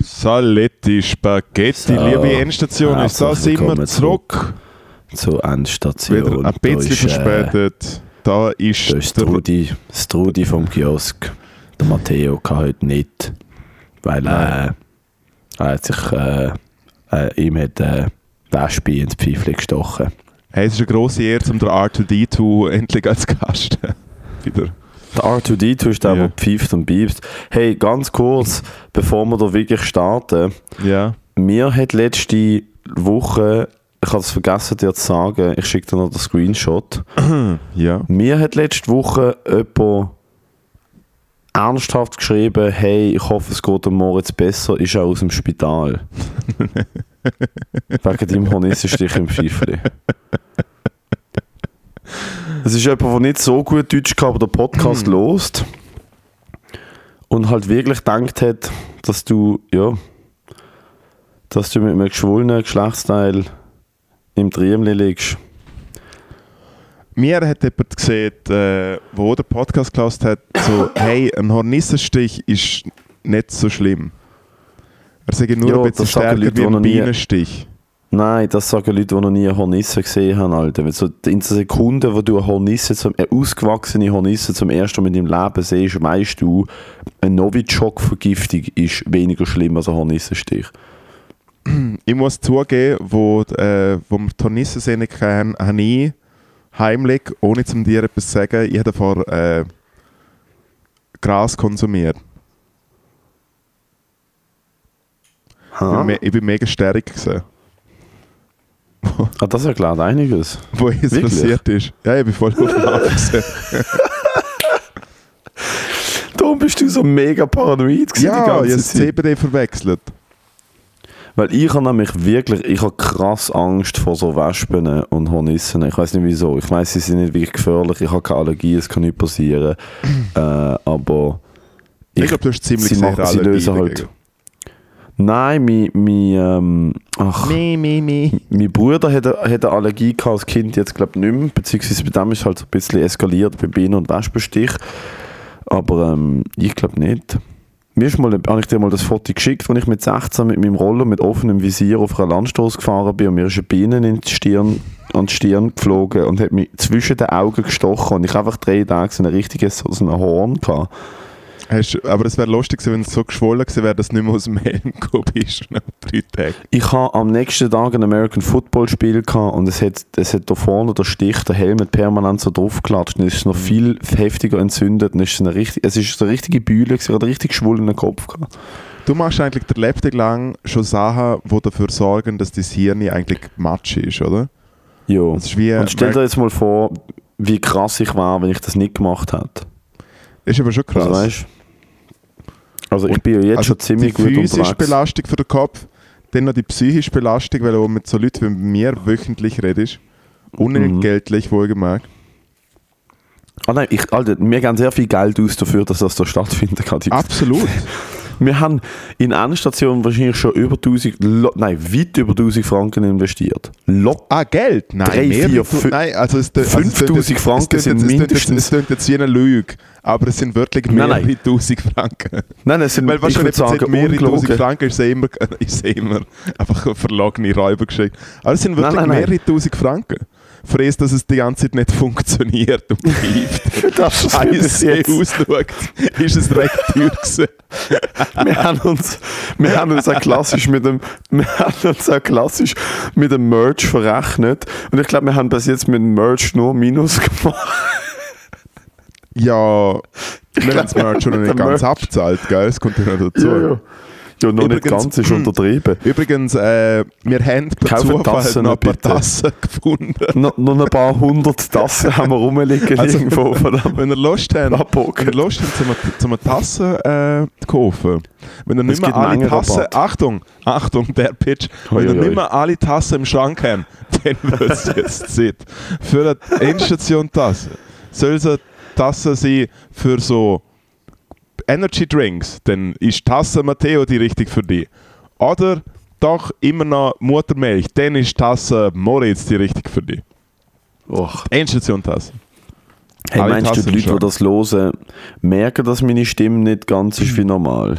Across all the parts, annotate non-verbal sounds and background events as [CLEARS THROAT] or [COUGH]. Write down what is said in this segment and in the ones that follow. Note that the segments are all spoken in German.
Saletti Spaghetti, So, liebe Endstation, ist da herzlich sind wir zurück. zur Endstation. Wieder ein bisschen ist, äh, verspätet. Da ist Da ist der Strudi, Strudi vom Kiosk. Der Matteo kann heute nicht, weil äh, er hat sich, äh, äh, ihm hat äh, Wespe ins Pfeifchen gestochen. Hey, es ist eine grosse Ehre, um den R2D2 endlich als Gast [LAUGHS] wieder. Der R2D2 ist der, Ja. der pfeift und biebst. Hey, ganz kurz, bevor wir da wirklich starten. Ja. Mir hat letzte Woche, ich habe es vergessen dir zu sagen, ich schicke dir noch den Screenshot. [CLEARS THROAT] Ja. Mir hat letzte Woche jemand ernsthaft geschrieben, hey, ich hoffe, es geht dem Moritz besser, ist er aus dem Spital. [LAUGHS] Wegen deinem Hornissenstich im Pfeifli. Es ist jemand, der nicht so gut Deutsch kann, aber den Podcast lost und halt wirklich gedacht hat, dass du, ja, dass du mit einem geschwollenen Geschlechtsteil im Triemli liegst. Mir hat jemand gesehen, äh, wo der Podcast gelassen hat, so, hey, ein Hornissenstich ist nicht so schlimm. Er sagt nur Ja, ein bisschen stärker wie ein Bienenstich. Nein, das sagen Leute, die noch nie eine Hornisse gesehen haben, Alter. So in der Sekunde, wo du eine Hornisse, zum, eine ausgewachsene Hornisse zum ersten Mal in deinem Leben siehst, weißt du, eine Novichok-Vergiftung ist weniger schlimm als ein Hornissenstich. Ich muss zugeben, wo, äh, wo wir die Hornissensehne kennen, habe ich heimlich, ohne zum dir etwas zu sagen, ich habe davor äh, Gras konsumiert. Ich bin, ich bin mega stärker gewesen, Ah, das erklärt einiges. [LAUGHS] wo es Wirklich? passiert ist. Ja, ich bin voll auf. [LAUGHS] Darum bist du so mega paranoid gewesen die Ja, ich habe. CBD verwechselt. Weil ich habe nämlich wirklich, ich habe krass Angst vor so Wespen und Hornissen. Ich weiß nicht wieso. Ich weiß, sie sind nicht wirklich gefährlich. Ich habe keine Allergie, es kann nicht passieren. [CLEARS THROAT] äh, aber Ich, glaube, du hast ziemlich sie, machen, sie lösen halt. Nein, mein, mein, ähm, ach, Mi, mi, mi. mein Bruder hat, eine- hat eine Allergie gehabt als Kind, jetzt glaube ich nicht mehr. Beziehungsweise bei dem ist es halt so ein bisschen eskaliert bei Bienen und Wespenstich. Aber ähm, ich glaube nicht. Mir ist mal, habe ich dir mal das Foto geschickt, wo ich mit 16 mit meinem Roller mit offenem Visier auf einer Landstraße gefahren bin und mir ist eine Biene in die Stirn, an die Stirn geflogen und hat mich zwischen den Augen gestochen und ich einfach drei Tage so ein richtiges so ein Horn gehabt. Hast, aber es wäre lustig gewesen, wenn es so geschwollen gewesen wäre, dass du nicht mehr aus dem Helm gekommen bist nach drei Tagen. Ich habe am nächsten Tag ein American Football Spiel gehabt und es hat, es hat da vorne der Stich, der Helm hat permanent so draufgeklatscht und es ist noch viel heftiger entzündet und es ist eine richtig, es ist eine richtige Bühle, gewesen, ich hatte einen richtig geschwollenen Kopf gehabt. Du machst eigentlich der Lebtag lang schon Sachen, die dafür sorgen, dass dein Hirn eigentlich matsch ist, oder? Ja. Und stell dir jetzt mal vor, wie krass ich war, wenn ich das nicht gemacht hätte. ist aber schon krass. Also, weißt, also ich bin ja jetzt Also schon ziemlich die gut physische unterwegs. Belastung für den Kopf, dann noch die psychische Belastung, weil du mit so Leuten wie mir wöchentlich redest. Unentgeltlich, wohlgemerkt. Ah nein, ich, Alter, wir geben sehr viel Geld aus dafür, dass das da stattfinden kann. Die- Absolut. [LAUGHS] Wir haben in Endstation wahrscheinlich schon über 1000, lo- nein, weit über 1000 Franken investiert. Lock. Ah, Geld? Nein, Drei, mehr vier, wie du- fün- Nein, also es, also es tönt 5000 jetzt- es Franken sind es jetzt- mindestens- Es klingt jetzt wie eine Lüge, aber es sind wirklich mehr Nein, nein. wie 1000 Franken. Nein, es sind, Weil ich wahrscheinlich sagen, mehrere tausend ungelogen. Franken ist immer, [LAUGHS] ist immer einfach eine verlogene Räubergeschichte. Aber es sind wirklich Nein, nein, mehrere tausend Franken. Es, dass es die ganze Zeit nicht [LAUGHS] funktioniert und greift. [LAUGHS] Das ist Scheiße jetzt. ausschaut, ist es recht teuer gewesen. [LAUGHS] Wir haben uns, wir haben uns auch klassisch mit dem, wir haben uns auch klassisch mit dem Merch verrechnet. Und ich glaube, wir haben bis jetzt mit dem Merch nur Minus gemacht. Ja, wir haben das Merch schon nicht ganz Merch. abgezahlt, gell? Das kommt ja noch dazu. Ja, ja. Ja, noch nicht Übrigens- ganz, ist untertrieben. [CLEARS THROAT] Übrigens, äh, wir haben per Kaufen Zufall Tassen noch ein paar bitte. Tassen [LAUGHS] gefunden. noch, noch ein paar hundert Tassen haben wir rumliegen Also, irgendwo. Wenn ihr Lust habt, wenn ihr Lust habt, zum, zum eine Tasse äh, kaufen, wenn ihr nicht mehr alle Tassen. Achtung, Achtung, der Pitch, wenn ihr nicht mehr alle Tassen im Schrank habt, [LAUGHS] dann wird es jetzt Zeit. Für eine Endstation-Tasse soll es eine Tasse sein für so Energy Drinks, dann ist Tasse Matteo die richtig für dich. Oder doch immer noch Muttermilch, dann ist Tasse Moritz die richtig für dich. Och. Endstation-Tasse. Hey, Alle meinst du, Tassen die Leute, die das hören, merken, dass meine Stimme nicht ganz ist wie normal?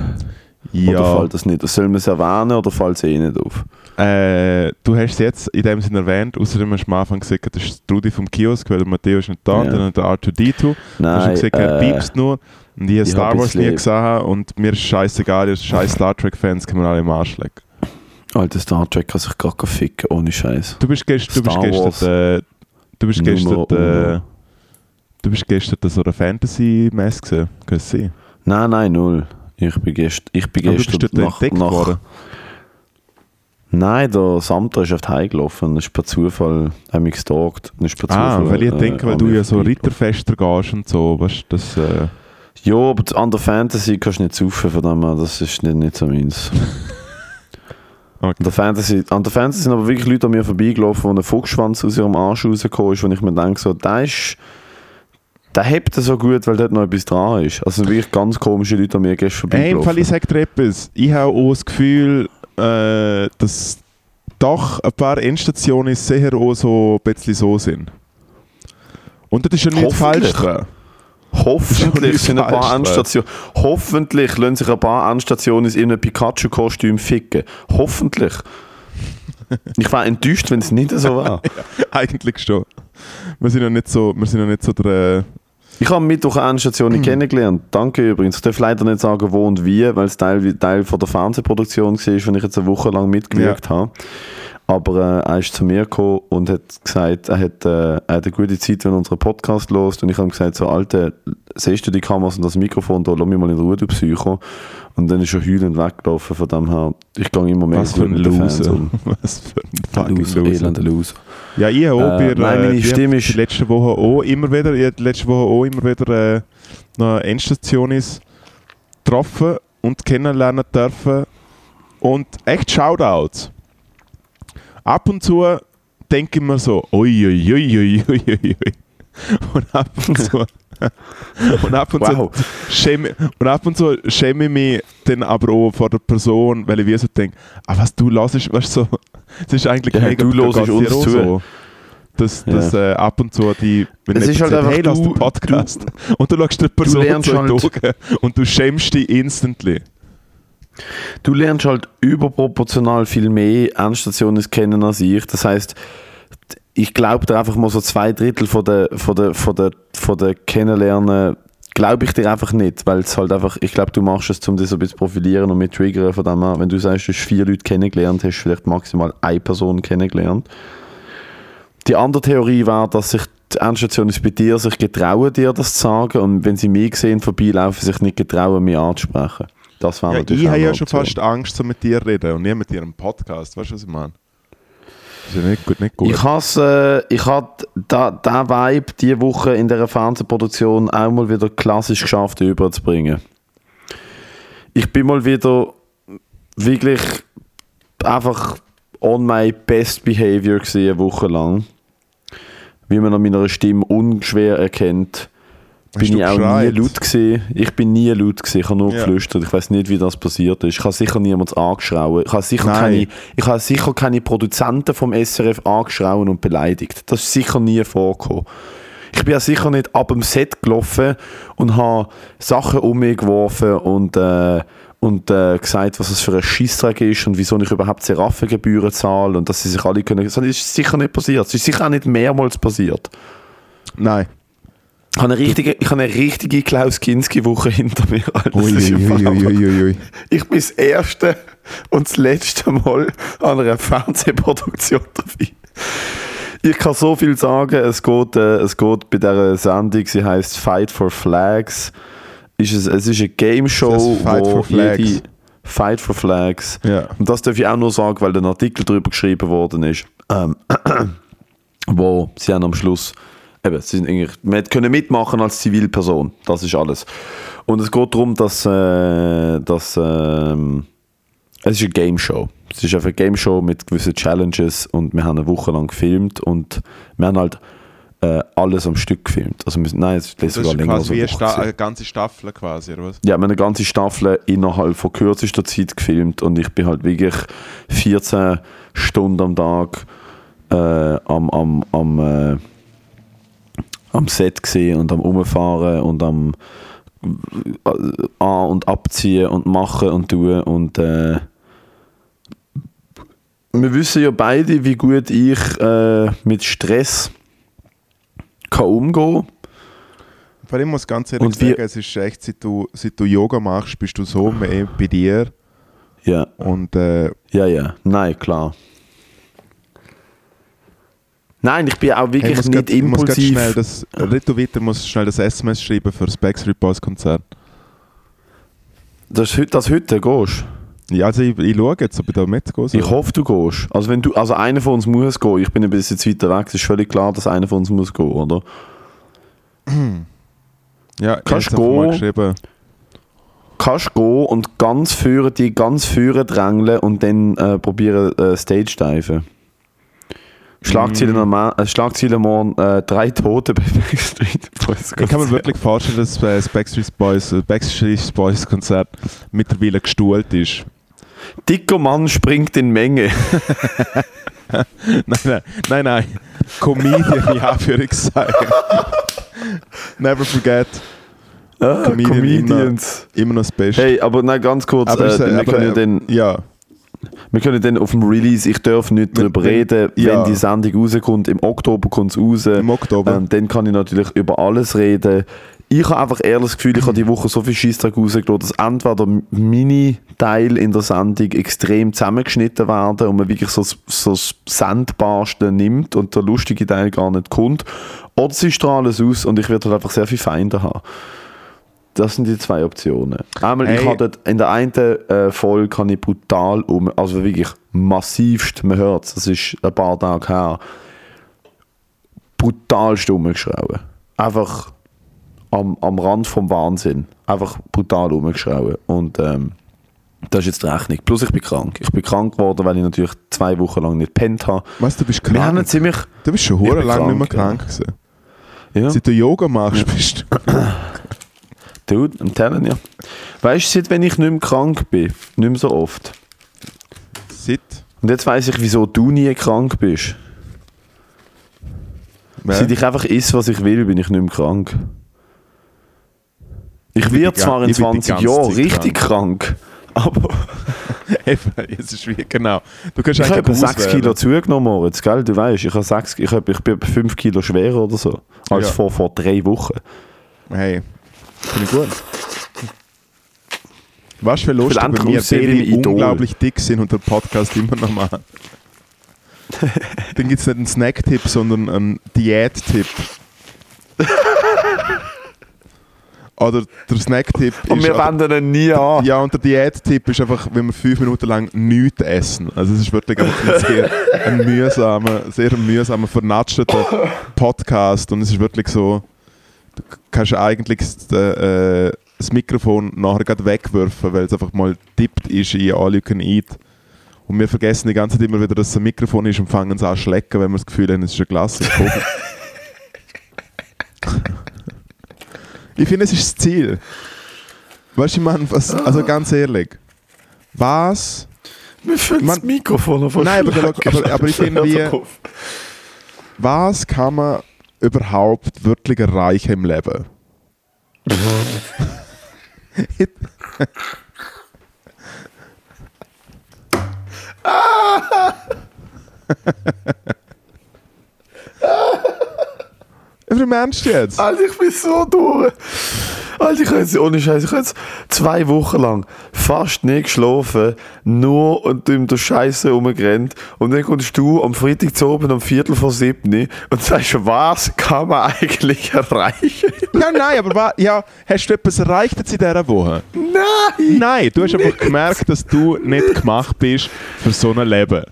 Oder Ja. fällt das nicht? Soll man es erwähnen oder fällt es eh nicht auf? Äh, du hast es jetzt in dem Sinne erwähnt, außerdem hast du am Anfang gesagt, das ist Trudi vom Kiosk, weil der Matteo ist nicht da, Ja. und dann der R2D2. Du hast Nein, gesagt, er äh, piepst nur. Und ich habe Star Wars nie gesehen und mir ist scheißegal, ihr scheiß Star Trek-Fans können wir alle im Arsch legen. Alter Star Trek kann sich gar ficken, ohne Scheiß. Du bist gestern, du bist gestern, äh, du bist gestern, äh, du bist gestern an so einer Fantasy-Messe gesehen, kann es sein? Nein, nein, null. Ich bin gestern, ich bin Aber du bist gestern nach, entdeckt nach worden. Nein, der Samter ist auf die Heim gelaufen. Das ist per Zufall, haben mich gestalkt. Das ist per Ah, Zufall, weil ich äh, denke, weil du ja so. Ritterfester gehst und so, weißt du, das, äh, Ja, aber an der Fantasy kannst du nicht saufen, von dem her, das ist nicht, nicht so meins. [LAUGHS] Okay. An der Fantasy, an der Fantasy sind aber wirklich Leute an mir vorbeigelaufen, wo ein Fuchsschwanz aus ihrem Arsch rausgekommen ist, wo ich mir denke, so, der ist, der hebt so gut, weil dort noch etwas dran ist. Also wirklich ganz komische Leute an mir gestern Hey, im Fall, ich vorbeigelaufen. sage dir etwas. Ich habe auch das Gefühl, äh, dass doch ein paar Endstationen sicher auch so ein bisschen so sind. Und das ist ja Hoffentlich. falsch dran. Hoffentlich sind ein paar Mann. Endstationen. Hoffentlich lassen sich ein paar Endstationen in einem Pikachu-Kostüm ficken. Hoffentlich. ich war enttäuscht, wenn es nicht so war. [LAUGHS] Eigentlich schon. Wir sind ja nicht so, wir sind ja nicht so der... äh, Ich habe am Mittwoch eine Endstation Mhm. [CLEARS THROAT] kennengelernt. Danke übrigens. Ich darf leider nicht sagen, wo und wie, weil es Teil, Teil von der Fernsehproduktion war, wenn ich jetzt eine Woche lang mitgewirkt habe. Aber äh, er ist zu mir gekommen und hat gesagt, er hat, äh, er hat eine gute Zeit, wenn er unseren Podcast lost. Und ich habe gesagt, so, Alter, siehst du die Kameras und das Mikrofon da, lass mich mal in Ruhe, du Psycho. Und dann ist er heulend weggelaufen. Von dem her, ich gehe immer mehr Was für ein Loser. um. [LAUGHS] Was für ein Loser, Loser. elender Loser. Ja, ich habe auch Äh, bei, nein, meine habe Stimme ist- letzte Woche auch immer wieder, ich letzte Woche auch immer wieder äh, eine Endstation ist getroffen und kennenlernen dürfen. Und echt Shoutouts. Ab und zu denke ich mir so, ui, ui, ui, ui, ui. Und ab und zu, [LAUGHS] und ab und Wow. zu schäme, und ab und zu schäme ich mich dann aber auch vor der Person, weil ich wie so denke, ah, was du hörst, weißt du, so, es ist eigentlich Ja, du hörst uns zu. So, dass, Ja. dass äh, ab und zu die, wenn Es ist halt sagt, hey, lass du- den Podcast [LAUGHS] und du schaust der Person so die halt- und du schämst dich instantly. Du lernst halt überproportional viel mehr Endstationen kennen als ich. Das heißt, ich glaube dir einfach mal so zwei Drittel von der, von der, von der, von der Kennenlernen glaube ich dir einfach nicht, weil es halt einfach, ich glaube, du machst es, um dich so ein bisschen profilieren und mit triggern von dem her. Wenn du sagst, du hast vier Leute kennengelernt, hast du vielleicht maximal eine Person kennengelernt. Die andere Theorie war, dass sich die Endstation ist bei dir, sich getrauen, dir das zu sagen und wenn sie mich sehen, vorbeilaufen, sich nicht getrauen, mich anzusprechen. Das war Ja, natürlich ich habe ja schon fast Angst, so mit dir reden und nicht mit dir im Podcast. Weißt du, was ich meine? Das ist ja nicht gut. Nicht gut. Ich habe äh, ich hab da, da Vibe diese Woche in dieser Fernsehproduktion auch mal wieder klassisch geschafft überzubringen. Ich bin mal wieder wirklich einfach on my best behavior gewesen, eine Woche lang. Wie man an meiner Stimme unschwer erkennt, Hast bin ich auch nie laut gewesen. Ich bin nie laut gewesen. Ich habe nur Ja. geflüstert. Ich weiß nicht, wie das passiert ist. Ich habe sicher niemand angeschrauen. Ich habe sicher Nein. keine, ich habe sicher keine Produzenten vom SRF angeschrauen und beleidigt. Das ist sicher nie vorgekommen. Ich bin ja sicher nicht ab dem Set gelaufen und habe Sachen um mich geworfen und, äh, und äh, gesagt, was es für ein Scheissdreck ist und wieso ich überhaupt Seraffengebühren zahle und dass sie sich alle können. Das ist sicher nicht passiert. Es ist sicher auch nicht mehrmals passiert. Nein. Ich habe eine richtige, ich habe eine richtige Klaus Kinski-Woche hinter mir. Ui, ui, ui. Ich bin das erste und das letzte Mal an einer Fernsehproduktion dabei. Ich kann so viel sagen, es geht, äh, es geht bei dieser Sendung, sie heißt Fight for Flags. Ist es, es ist eine Game Show, Fight wo for Flags. Fight for Flags. Ja. Und das darf ich auch nur sagen, weil ein Artikel darüber geschrieben worden ist, ähm, [CLEARS THROAT] wo sie haben am Schluss, eben, sie sind eigentlich, man können mitmachen als Zivilperson, das ist alles. Und es geht darum, dass, äh, dass ähm, es ist eine Game Show. Es ist einfach eine Game Show mit gewissen Challenges und wir haben eine Woche lang gefilmt und wir haben halt äh, alles am Stück gefilmt. Also wir, nein, es ist sogar länger als quasi wie eine Woche. Eine ganze Staffel quasi, oder was? Ja, wir haben eine ganze Staffel innerhalb von kürzester Zeit gefilmt und ich bin halt wirklich 14 Stunden am Tag äh, am, am, am, äh, am Set gesehen und am Umfahren und am äh, an- und abziehen und machen und tun und äh, wir wissen ja beide, wie gut ich äh, mit Stress kann umgehen Vor allem muss ich ganz ehrlich Und sagen, es ist echt, seit du, seit du Yoga machst, bist du so mehr bei dir Ja, und äh, ja, ja. Nein, klar. Nein, ich bin auch hey, wirklich muss nicht grad- muss impulsiv. schnell das, Rito weiter muss schnell das SMS schreiben für das Backstreet Boys Konzert. das, das heute gehst. Ja, also ich, ich schaue jetzt, ob ich da mitgehe. Ich hoffe, du gehst. Also, wenn du, also einer von uns muss gehen. Ich bin ein bisschen weiter weg. Es ist völlig klar, dass einer von uns muss gehen, oder? ja, ich kannst mal gehen. Kannst gehen und ganz führen, die ganz führen drängeln und dann äh, probieren äh, Stage diven. Schlagziele, normal, äh, Schlagziele morgen äh, drei Tote bei [LAUGHS] Backstreet Boys. Ich kann mir wirklich vorstellen, dass das Backstreet Boys, äh, Backstreet Boys Konzert mittlerweile gestuhlt ist. Dicker Mann springt in Menge. [LAUGHS] nein, nein, nein, nein. Comedian, ja, für ich sagen. Never forget. Ah, Comedian Comedians. Immer noch das Beste. Hey, aber nein, ganz kurz. aber, äh, wir, aber, ja dann, ja, wir können dann auf dem Release, ich darf nicht darüber reden, ja. wenn die Sendung rauskommt. Im Oktober kommt es raus. im Oktober. Ähm, dann kann ich natürlich über alles reden. Ich habe einfach ehrlich das Gefühl, ich habe die Woche so viel Scheissdreck rausgelassen, dass entweder meine Teil in der Sendung extrem zusammengeschnitten werden und man wirklich so, so das Sandbarsten nimmt und der lustige Teil gar nicht kommt. Oder sie strahlen es aus und ich werde halt einfach sehr viele Feinde haben. Das sind die zwei Optionen. Einmal, ich Hey. habe dort in der einen äh, Folge kann ich brutal um, also wirklich massivst, man hört es, das ist ein paar Tage her, brutalst umgeschrauben. Einfach am, am Rand vom Wahnsinn. Einfach brutal umgeschrauben. Und ähm, das ist jetzt die Rechnung. Plus ich bin krank. Ich bin krank geworden, weil ich natürlich zwei Wochen lang nicht pennt habe. Was, du bist Wir haben krank? ziemlich... Du bist schon Ich hure bin lang nicht mehr krank, krank gewesen. Ja, Seit du Yoga machst, bist du... [CLEARS THROAT] dude, I'm telling you. Weißt du, seit wenn ich nicht mehr krank bin, nicht mehr so oft. Seit... Und jetzt weiss ich, wieso du nie krank bist. Seit ich einfach isse, was ich will, bin ich nicht mehr krank. Ich bin werde zwar in ich bin die 20 ganze Jahren richtig krank, aber [LAUGHS] Eben, es ist wie, genau. Du kannst ich habe etwa eigentlich 6 auswählen. Kilo zugenommen, Moritz, gell? Du weißt, ich, habe 6, ich, habe, ich bin etwa 5 Kilo schwerer oder so, als Ja. vor, vor drei Wochen. Hey, finde ich gut. Wir aussehen wie ein beide Idol. unglaublich dick sind und der Podcast immer noch machen. Dann gibt es nicht einen Snack-Tipp, sondern einen Diät-Tipp. Oder der Snack-Tipp Und ist... wir oder- wenden ihn nie an. ja, und der Diät-Tipp ist einfach, wenn wir fünf Minuten lang nichts essen. Also es ist wirklich einfach ein sehr ein mühsamer, sehr mühsamer, vernatschter Podcast und es ist wirklich so, kannst eigentlich das, äh, das Mikrofon nachher gerade wegwerfen, weil es einfach mal tippt ist in All You Can Eat. Und wir vergessen die ganze Zeit immer wieder, dass es ein Mikrofon ist und fangen es an zu schlecken, wenn wir das Gefühl haben, es ist ein Glas. [LAUGHS] ich finde, es ist das Ziel. Weißt du, ich meine, was, also ganz ehrlich, was? Füllen Man- das Mikrofon auf Nein, aber, aber, aber ich finde, [LAUGHS] wie, was kann man überhaupt wirklich erreichen im Leben? Aber [LAUGHS] im Ernst jetzt? Alter, ich bin so durch. Alter, ich habe jetzt, ohne Scheiß, ich habe jetzt zwei Wochen lang fast nicht geschlafen, nur und in der Scheiße rumgerannt. Und dann kommst du am Freitag zu oben um Viertel vor sieben und sagst, was kann man eigentlich erreichen? Ja, nein, aber wa- ja, hast du etwas erreicht jetzt in dieser Woche? Nein! Nein, du hast einfach gemerkt, dass du nicht gemacht bist für so ein Leben.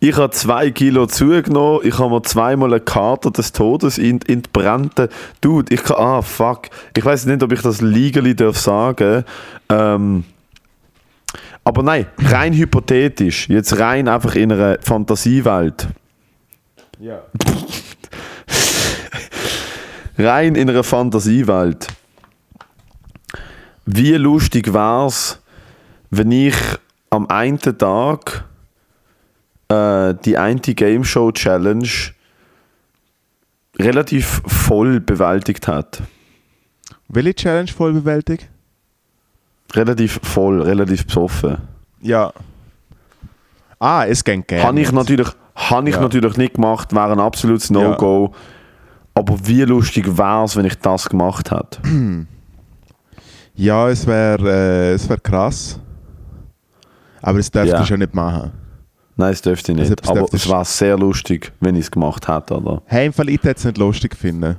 Ich habe zwei Kilo zugenommen, ich habe mir zweimal eine Karte des Todes in, in die Brände. Dude, ich kann, ah fuck, ich weiß nicht, ob ich das legally darf sagen. Ähm, aber nein, rein hypothetisch, jetzt rein einfach in einer Fantasiewelt. Ja. [LAUGHS] rein in einer Fantasiewelt. Wie lustig wär's, wenn ich am einen Tag äh, die eine Game Show Challenge relativ voll bewältigt hat. Welche Challenge voll bewältigt? Relativ voll, relativ besoffen. Ja. Ah, es ging gerne. Habe ich, natürlich, hab ich Ja. natürlich nicht gemacht, wäre ein absolutes No-Go. Aber wie lustig wäre es, wenn ich das gemacht hätte? [CLEARS THROAT] Ja, es wäre äh, es wär krass. Aber das darfst Ja. du schon nicht machen. Nein, das dürfte ich Also, nicht. etwas Aber es wäre sehr lustig, wenn ich es gemacht hätte, oder? Hey, im Fall, ich hätte es nicht lustig finden.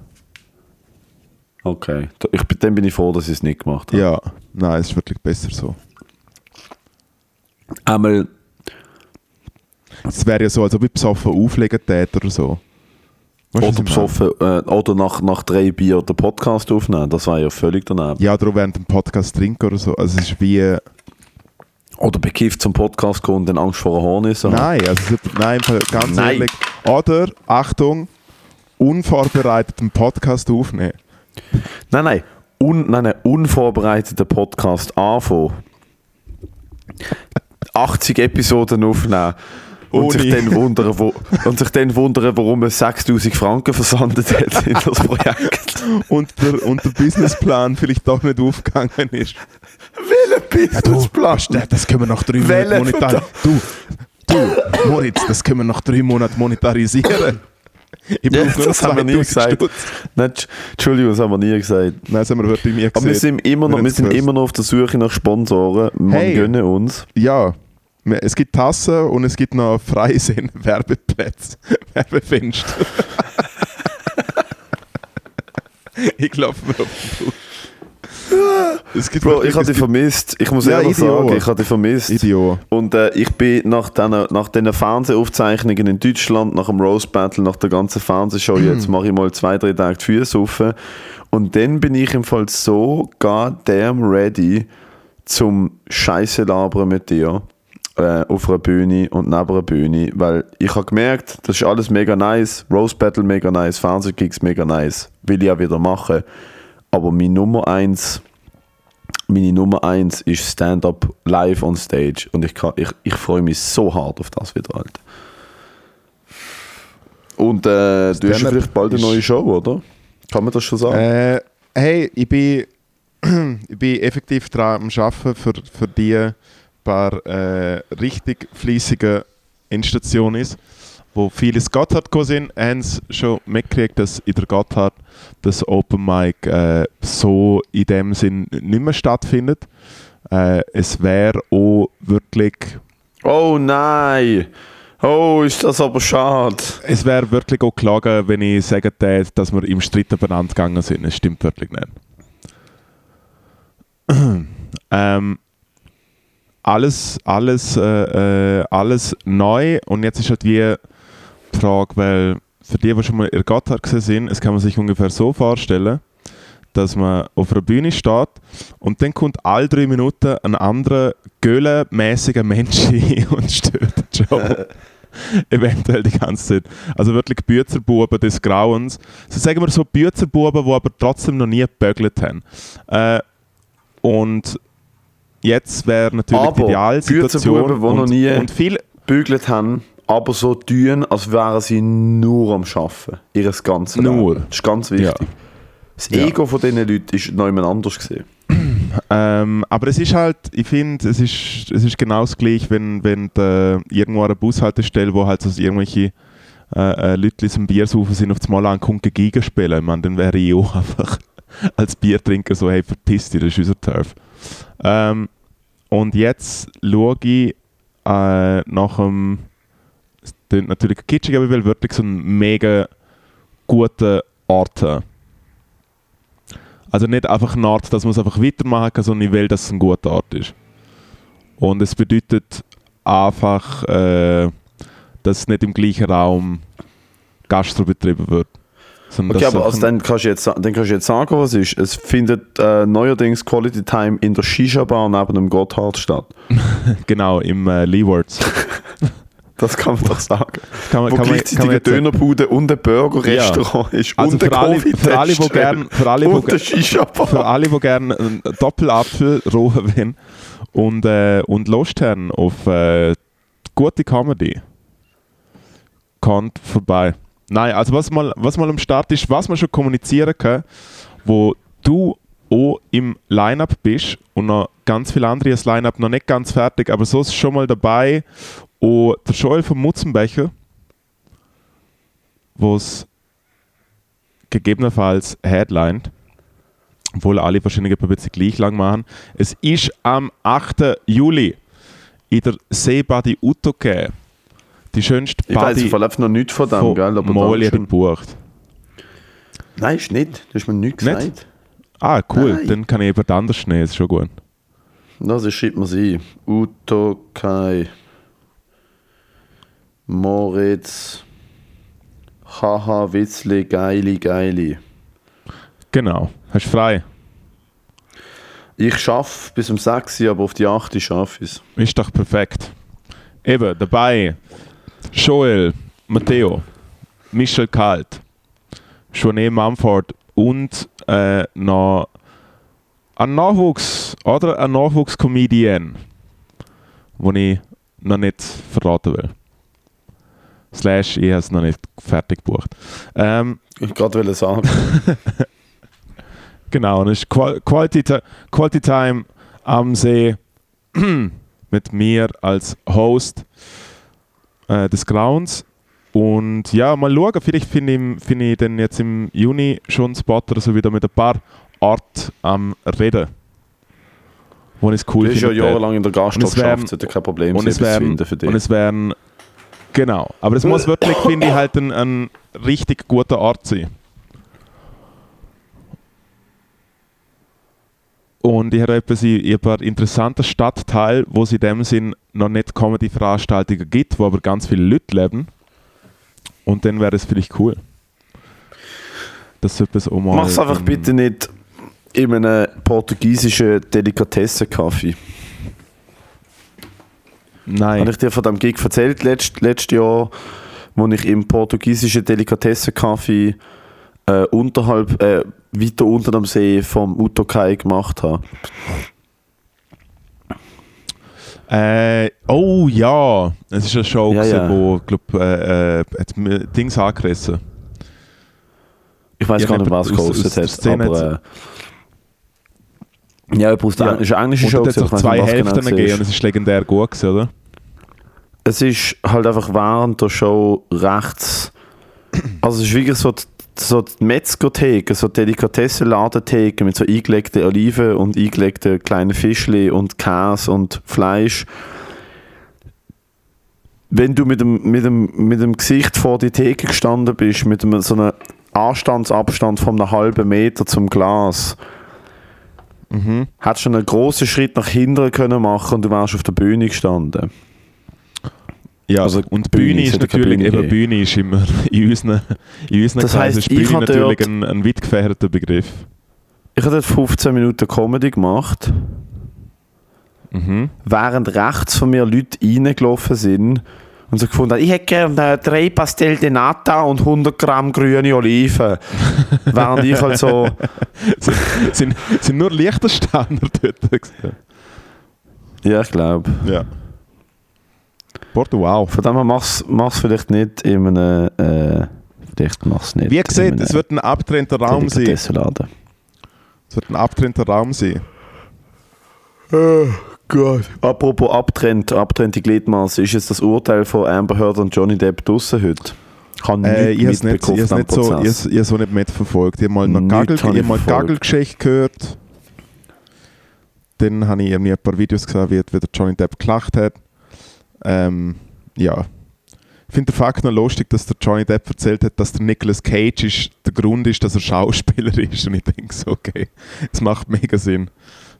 Okay. Ich, dann bin ich froh, dass ich es nicht gemacht habe. Ja, nein, es ist wirklich besser so. Einmal, Es wäre ja so, als ob ich besoffen auflegen täte oder so. Weißt oder besoffen, äh, oder nach, nach drei Bier den Podcast aufnehmen, das war ja völlig daneben. Ja, darum während dem Podcast trinken oder so. Also es ist wie... Oder bekifft zum Podcast kommen und dann Angst vor einem Hornis haben. Nein, also nein, ganz Nein. ehrlich. Oder, Achtung, unvorbereitet einen Podcast aufnehmen. Nein, nein, un, nein, nein unvorbereiteten Podcast anfangen. 80 Episoden aufnehmen. Und Ohne. sich, dann wundern, wo, und sich dann wundern, warum es 6000 Franken versandet hat in das Projekt. Und der, und der Businessplan vielleicht doch nicht aufgegangen ist. Businessplan? Ja, das können wir nach drei Monaten monetar... Du, du, Moritz, das können wir nach drei Monaten monetarisieren. [LAUGHS] Ich Ja, das haben wir nie 2000 gesagt. Nein, Entsch- Entschuldigung, das haben wir nie gesagt. Nein, das haben wir wirklich nie Aber wir sind, immer noch, Wir wir sind immer noch auf der Suche nach Sponsoren. Man Hey. gönne uns. Ja, es gibt Tassen und es gibt noch Freisinn, [LAUGHS] Werbeplätze, [LAUGHS] Werbefenster. ich glaube mir auf den Fuß. Bro, ich habe dich vermisst. Ich muss Ja, ehrlich Idiot. sagen, ich habe dich vermisst. Idiot. Und äh, ich bin nach diesen nach diesen Fernsehaufzeichnungen in Deutschland, nach dem Roast Battle, nach der ganzen Fernsehshow, [CLEARS THROAT] jetzt mache ich mal zwei, drei Tage die Füße auf. Und dann bin ich im Fall so goddamn ready zum Scheiße labern mit dir äh, auf einer Bühne und neben einer Bühne, weil ich habe gemerkt, das ist alles mega nice, Roast Battle mega nice, Fernsehgigs mega nice, will ich auch wieder machen. Aber mein Nummer eins meine Nummer eins ist Stand-up live on stage und ich, kann, ich, ich freue mich so hart auf das wieder, Alter. Und äh, du hast ja vielleicht bald eine neue Show, oder? Kann man das schon sagen? Äh, hey, ich bin, [CLEARS THROAT] ich bin effektiv dran am Arbeiten für, für die paar äh, richtig fleissigen Installationen, wo viele ins Gotthard sind, haben sie schon mitgekriegt, dass in der Gotthard das Open Mic äh, so in dem Sinn nicht mehr stattfindet. Äh, es wäre auch wirklich oh nein! Oh, ist das aber schade. Es wäre wirklich auch gelogen, wenn ich sagen würde, dass wir im Streit übereinander gegangen sind. Es stimmt wirklich nicht. [CLEARS THROAT] ähm, alles, alles, äh, äh, alles neu und jetzt ist halt wie Frage, weil für die, die schon mal in gesehen sind, es kann man sich ungefähr so vorstellen, dass man auf einer Bühne steht und dann kommt alle drei Minuten ein anderer göhlenmäßiger Mensch [LAUGHS] hin und stört die Show. Eventuell die ganze Zeit. Also wirklich Büzerbuben des Grauens. So sagen wir so Büzerbuben, die aber trotzdem noch nie gebögelt haben. Äh, und jetzt wäre natürlich die Aber Idealsituation. Büzerbuben, die noch nie- und viel, Bügelt haben, aber so tun, als wären sie nur am Arbeiten. Ihres ganzen Nur. Leben. Das ist ganz wichtig. Ja. Das Ja. Ego von diesen Leuten ist noch jemand anders gesehen. [CLEARS THROAT] Ähm, aber es ist halt, ich finde, es ist, es ist genau das gleiche, wenn, wenn du irgendwo an einer Bushaltestelle, wo halt so irgendwelche äh, äh, Leute zum Bier saufen sind, auf das Mal ankommt, Giga spielen. Ich meine, dann wäre ich auch [LAUGHS] einfach als Biertrinker so, hey, verpiss dich, das ist unser Turf. Ähm, und jetzt schaue ich äh, nach dem, es klingt natürlich kitschig, aber ich will wirklich so einen mega guten Ort haben. Also nicht einfach ein Ort, dass man es einfach weitermachen kann, sondern ich will, dass es ein guter Ort ist. Und es bedeutet einfach, äh, dass nicht im gleichen Raum Gastro betrieben wird. Okay, aber also dann, kannst du jetzt, dann kannst du jetzt sagen, was es ist. Es findet äh, neuerdings Quality Time in der Shisha-Bar neben dem Gotthard statt. [LAUGHS] genau, im äh, Leewards. [LAUGHS] Das kann man doch sagen. Kann man, Wo kann man, gleichzeitig kann man eine. Dönerbude und ein Burger-Restaurant ist. Also und für ein alle, für alle, die Covid-Teststelle gerne für alle, wo Und eine ge- Shisha-Bar. für alle, die gerne einen Doppelapfel rohen wollen und, äh, und Lust haben auf äh, gute Comedy, kommt vorbei. Nein, also was mal, was mal am Start ist, was man schon kommunizieren kann, wo du auch im Line-Up bist und noch ganz viele andere das Line-Up noch nicht ganz fertig, aber so ist schon mal dabei. Und der Joel vom Mutzenbecher, wo es gegebenenfalls headlined, obwohl alle wahrscheinlich ein bisschen gleich lang machen. Es ist am 8. Juli in der Seebadi Utoke. Die schönste Ich weiß Badi ich verläuft noch nichts von dem, von gell? Aber Molière Dankeschön. gebucht. Nein, ist nicht. Du hast mir nichts Nicht? gesagt. Ah, cool. Nein. Dann kann ich jemand anders nehmen, ist schon gut. Das schreibt man sie. Uto Kai. Moritz. Haha, Witzli, Geili, Geili. Genau. Hast du frei. Ich schaffe bis um 6 Uhr, aber auf die 8 Uhr schaffe ich es. Ist doch perfekt. Eben, dabei Joel, Matteo, Michel Kalt, Joné Mumford und äh, noch ein Nachwuchs, oder? Ein Nachwuchscomedian, den ich noch nicht verraten will. Slash, ich habe es noch nicht fertig gebucht. Ähm, Ich gerade wollte sagen. [LAUGHS] Genau, und es ist Qual Quality, Quality Time am See [CLEARS THROAT] mit mir als Host äh, des Grounds. Und ja, mal schauen, vielleicht finde ich, find ich dann jetzt im Juni schon einen Spot oder so wieder mit ein paar Art am Reden. Wo ich es cool Du hast ja finde. jahrelang in der Gastro Und es geschafft, sollte kein Problem und sein, es wären, finden für dich. und es wären genau, aber es muss wirklich, finde ich, halt ein, ein richtig guter Ort sein. Und ich habe etwas in in ein paar interessante Stadtteile, wo es in dem Sinn noch nicht Comedy-Veranstaltungen gibt, wo aber ganz viele Leute leben. Und dann wäre es vielleicht cool. Das etwas auch mal Mach's einfach ein- bitte nicht in einem portugiesischen Delikatessenkaffee. Nein. Habe ich dir von dem Gig erzählt letzt, letztes Jahr, wo ich im portugiesischen Delikatessenkaffee äh, unterhalb, äh, weiter unten am See vom Utokai gemacht habe. Äh, oh ja, es ist eine Show, Ja, gewesen, ja. wo glaub, äh, äh, hat mir Dings angerissen. Ich weiß Ja, gar nicht, was aus- aus gekostet der hat, Szene aber... Äh, ja, es Ja. ja. ist eine englische Und Show. dort hat es weiss zwei Hälften genau es gegeben und es ist legendär gut gewesen, oder? Es ist halt einfach während der Show rechts. Also, es ist wirklich so die, so die Metzgertheke, so Delikatessenladentheke mit so eingelegten Oliven und eingelegten kleinen Fischli und Käse und Fleisch. Wenn du mit dem, mit dem, mit dem Gesicht vor die Theke gestanden bist, mit einem, so einem Anstandsabstand von einem halben Meter zum Glas, Mhm. hättest du einen großen Schritt nach hinten können machen und du wärst auf der Bühne gestanden. Ja, Also und Bühne, Bühne ist natürlich, Bühne eben Bühne ist immer [LAUGHS] in unseren, in unseren Das Kreisen heisst, Bühne natürlich ein, ein weit gefährdeter Begriff. Ich habe dort 15 Minuten Comedy gemacht, Mhm. während rechts von mir Leute reingelaufen sind und so gefunden haben, ich hätte gerne drei Pastel de Nata und 100 Gramm grüne Oliven. [LAUGHS] während ich halt so, [LAUGHS] sind, sind, sind nur Liechtensteiner dort ja, ich glaube. Ja. Porto, wow. Von dem her mach's, mach's vielleicht nicht in einem, äh, vielleicht mach's nicht. Wie gesagt, es wird ein abgetrennter Raum sein. Es wird ein abgetrennter Raum sein. Gott. Apropos abtrennt, abtrennte Gliedmaße, ist jetzt das Urteil von Amber Heard und Johnny Depp draussen heute? Ich habe Äh, ich habe es nicht, ich nicht, so, ich ich hab's so nicht mitverfolgt. Ich habe mal verfolgt. Gagelgeschichte gehört. Dann habe ich irgendwie ein paar Videos gesehen, wie, wie der Johnny Depp gelacht hat. Ähm, ja. Ich finde den Fakt noch lustig, dass der Johnny Depp erzählt hat, dass der Nicolas Cage ist, der Grund ist, dass er Schauspieler [LAUGHS] ist. Und ich denke so, okay, es macht mega Sinn.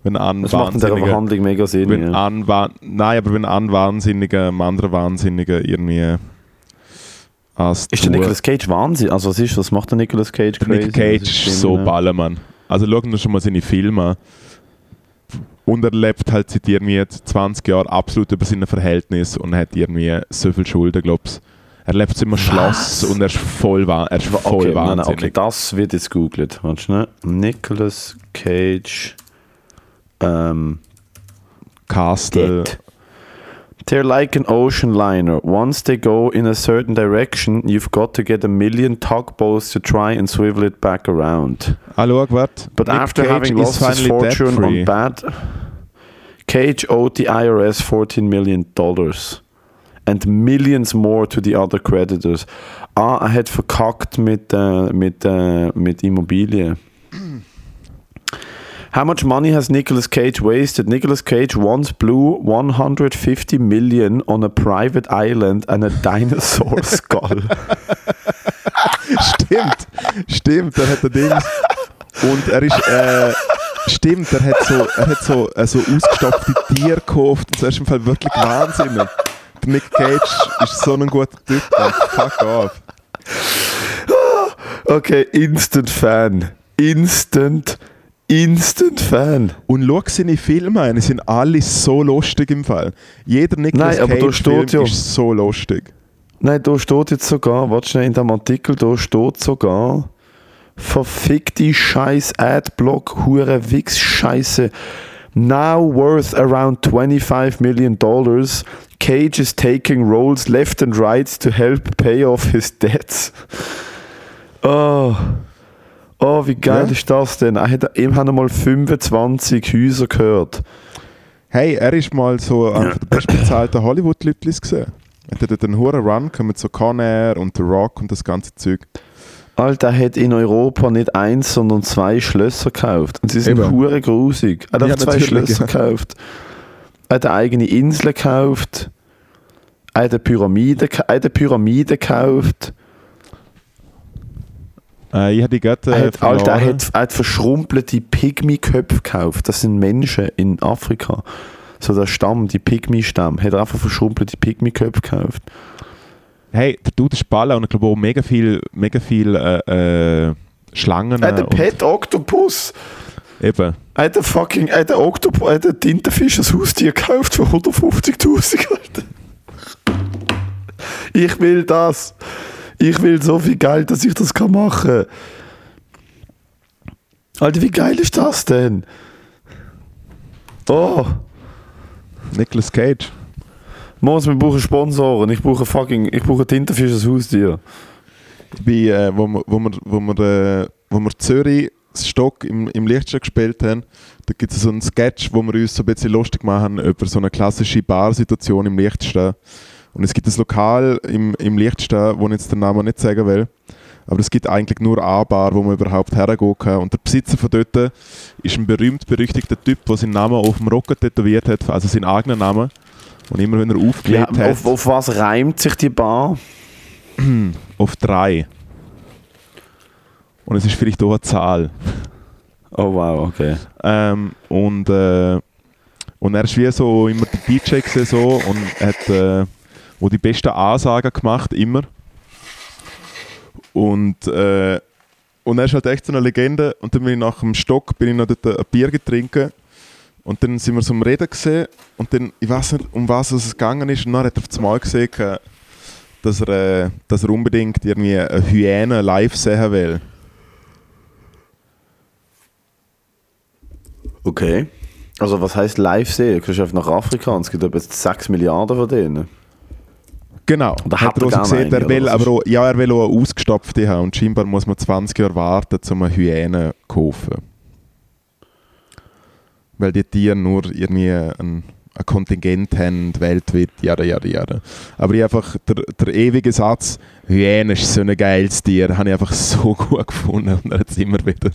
Wenn ein Das macht in Wahnsinniger, Verhandlung mega Sinn. wenn Ja. ein nein, aber wenn ein Wahnsinniger einem anderen Wahnsinnigen irgendwie Ist der Nicolas Cage Wahnsinn? Also was ist das? Macht der Nicolas Cage Der? Nick Cage Was ist so? Ballermann. Also schauen wir schon mal seine Filme an. Und er lebt halt seit irgendwie jetzt 20 Jahren absolut über seine Verhältnisse und hat irgendwie so viel Schulden, glaubst Er lebt einem Schloss und er ist voll, wa- er ist voll Okay, nein, nein, wahnsinnig. okay, das wird jetzt googelt. Warte schnell. Nicolas Cage ähm, Castle. Debt. They're like an ocean liner. Once they go in a certain direction, you've got to get a million tugboats to try and swivel it back around. Schau, warte. But Nick after Cage having is lost his fortune on bad, Cage owed the IRS 14 million dollars and millions more to the other creditors. Ah, er hat verkackt mit, äh, mit, äh, mit Immobilien. [CLEARS THROAT] How much money has Nicolas Cage wasted? Nicolas Cage once blew 150 million on a private island and a dinosaur [LAUGHS] skull. Stimmt, stimmt, er hat ein Ding. Und er ist, äh, stimmt, er hat so, er hat so, äh, so ausgestopfte Tiere gekauft. Und das ist im Fall wirklich Wahnsinn. Der Nick Cage ist so ein guter Typ. Mann. Fuck off. Okay, instant Fan. Instant, instant Fan. Und schau seine Filme die sind alle so lustig im Fall. Jeder Nicolas Nein, Cage Film steht ja- ist so lustig. Nein, da steht jetzt sogar, warte schnell in dem Artikel, da steht sogar, verfickte scheiß Adblock, hure Wix Scheiße. Now worth around 25 million dollars, Cage is taking roles left and right to help pay off his debts. Oh, oh wie geil Ja. ist das denn? Er hat, ihm haben mal 25 Häuser gehört. Hey, er ist mal so einer der bestbezahlten Hollywood-Leute gesehen. Er hat einen hohen Run mit so Con Air und The Rock und das ganze Zeug. Alter, er hat in Europa nicht eins, sondern zwei Schlösser gekauft. Und sie sind Eben. hure grusig. Er hat zwei Schlösser ja. gekauft. Er hat eine eigene Insel gekauft. Er hat eine Pyramide, er eine Pyramide gekauft. Äh, ich habe die gerade Er äh, hat, Alter, er hat, hat verschrumpelte Pygmy-Köpfe gekauft. Das sind Menschen in Afrika. So der Stamm, die Pygmy-Stamm. Hat er einfach verschrumpelte Pygmy-Köpfe gekauft. Hey, der Dude ist Baller und ich glaube auch mega viel, mega viel äh, äh, Schlangen. Er hat einen und Pet Octopus. eben. Er hat einen fucking, er hat einen Oktopus, er hat einen Tintenfisch als Haustier gekauft für 150'000, Alter. Ich will das. Ich will so viel Geld, dass ich das kann machen Alter, wie geil ist das denn? Oh, Nicolas Cage. Mons, wir brauchen Sponsoren. Ich brauche fucking, ich brauche einen Tintenfisch als Haustier. Bei, äh, wo wir, wo wir, wo wir, äh, wo wir Zürich das Stock im, im Lichtstein gespielt haben, da gibt es so einen Sketch, wo wir uns so ein bisschen lustig machen über so eine klassische Barsituation im Lichtstein. Und es gibt ein Lokal im, im Lichtstein, wo ich jetzt den Namen nicht sagen will, aber es gibt eigentlich nur eine Bar, wo man überhaupt hergehen kann. Und der Besitzer von dort ist ein berühmt-berüchtigter Typ, der seinen Namen auf dem Rücken tätowiert hat, also seinen eigenen Namen. Und immer wenn er Ja, aufgelegt hat, auf, auf was reimt sich die Bar? [CLEARS THROAT] auf drei. Und es ist vielleicht auch eine Zahl. Oh wow, okay. Ähm, und, äh, und er ist wie so immer der DJ so und hat äh, wo die besten Ansagen gemacht, immer. Und, äh, und er ist halt echt so eine Legende. Und dann bin ich nach dem Stock bin ich noch dort ein Bier getrinken. Und dann sind wir so am Reden gesehen. Und dann, ich weiß nicht, um was es gegangen ist. Und dann hat er auf das Mal gesehen, äh, dass er, äh, dass er unbedingt irgendwie eine Hyäne live sehen will. Okay. Also was heißt live sehen? Du kannst einfach nach Afrika und es gibt etwa 6 Milliarden von denen. Genau. Oder hat hat er gesehen, er will aber auch, ja, er will auch eine ausgestopfte haben und scheinbar muss man 20 Jahre warten, um eine Hyäne zu kaufen. Weil die Tiere nur irgendwie ein, ein Kontingent haben, weltweit, jada, jada, jada. Aber ich einfach, der, der ewige Satz, Hyäne ist so ein geiles Tier, habe ich einfach so [LAUGHS] gut gefunden und er hat es immer wieder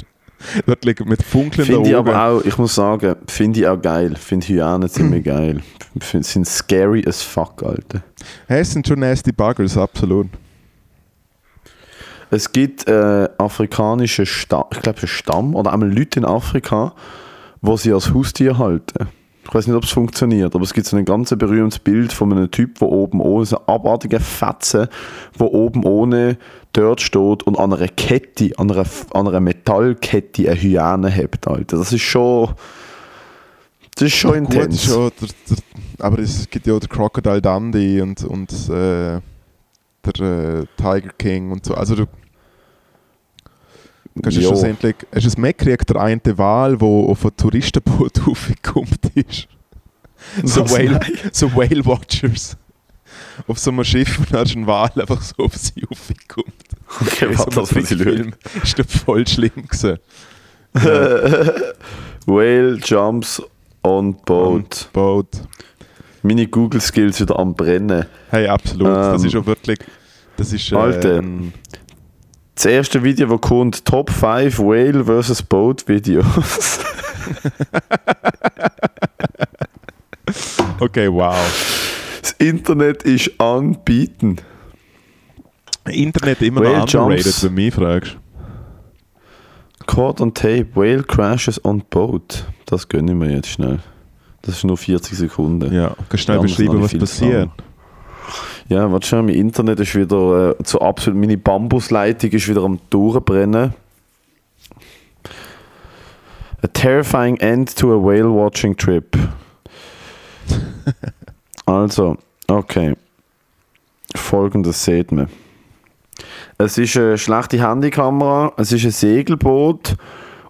[LAUGHS] dort liegen mit funkelnden Finde ich Augen. aber auch, ich muss sagen, finde ich auch geil. Finde Hyänen ziemlich [CLEARS THROAT] geil. Find, sind scary as fuck, Alter. Hey, es sind schon nasty Buggers, absolut. Es gibt äh, afrikanische Stamm, ich glaube, Stamm oder einmal Leute in Afrika, wo sie als Haustier halten. Ich weiß nicht, ob es funktioniert, aber es gibt so ein ganz berühmtes Bild von einem Typ, der oben ohne, so abartige Fetze, wo oben ohne dort steht und an einer Kette, an einer, an einer Metallkette eine Hyäne hat, Alter. Das ist schon, das ist schon Gut, intens. schon, der, der, aber es gibt ja auch den Crocodile Dundee und, und äh, der äh, Tiger King und so. Also du kannst ja Jo. schlussendlich, hast du es mitgekriegt, der eine Wal, der auf ein Touristenboot [LAUGHS] aufgekommen ist? [LAUGHS] so? Whale, so Whale Watchers auf so einem Schiff und dann ist ein Wal einfach so auf sie aufgekommen. Okay, einem das ich schauen. Trickfilm. Ist doch voll schlimm gewesen. [LAUGHS] Whale jumps on boat. Und Boat. Meine Google-Skills wieder am Brennen. Hey, absolut. das Ähm, ist auch wirklich. Das ist. Äh, Alter. ein- Das erste Video, das kommt, Top 5 Whale vs. Boat Videos. [LAUGHS] Okay, wow. Das Internet ist anbieten. Internet immer Whale noch underrated, jumps. wenn du mich fragst. Caught on tape, Whale crashes on boat. Das gönne ich mir jetzt schnell. Das ist nur 40 Sekunden. Ja, kannst schnell beschreiben, was passiert? Ja, warte schon, mein Internet ist wieder äh, zu absolut. Meine Bambusleitung ist wieder am Durchbrennen. A terrifying end to a whale watching trip. [LAUGHS] also, okay. Folgendes seht man. Es ist eine schlechte Handykamera, es ist ein Segelboot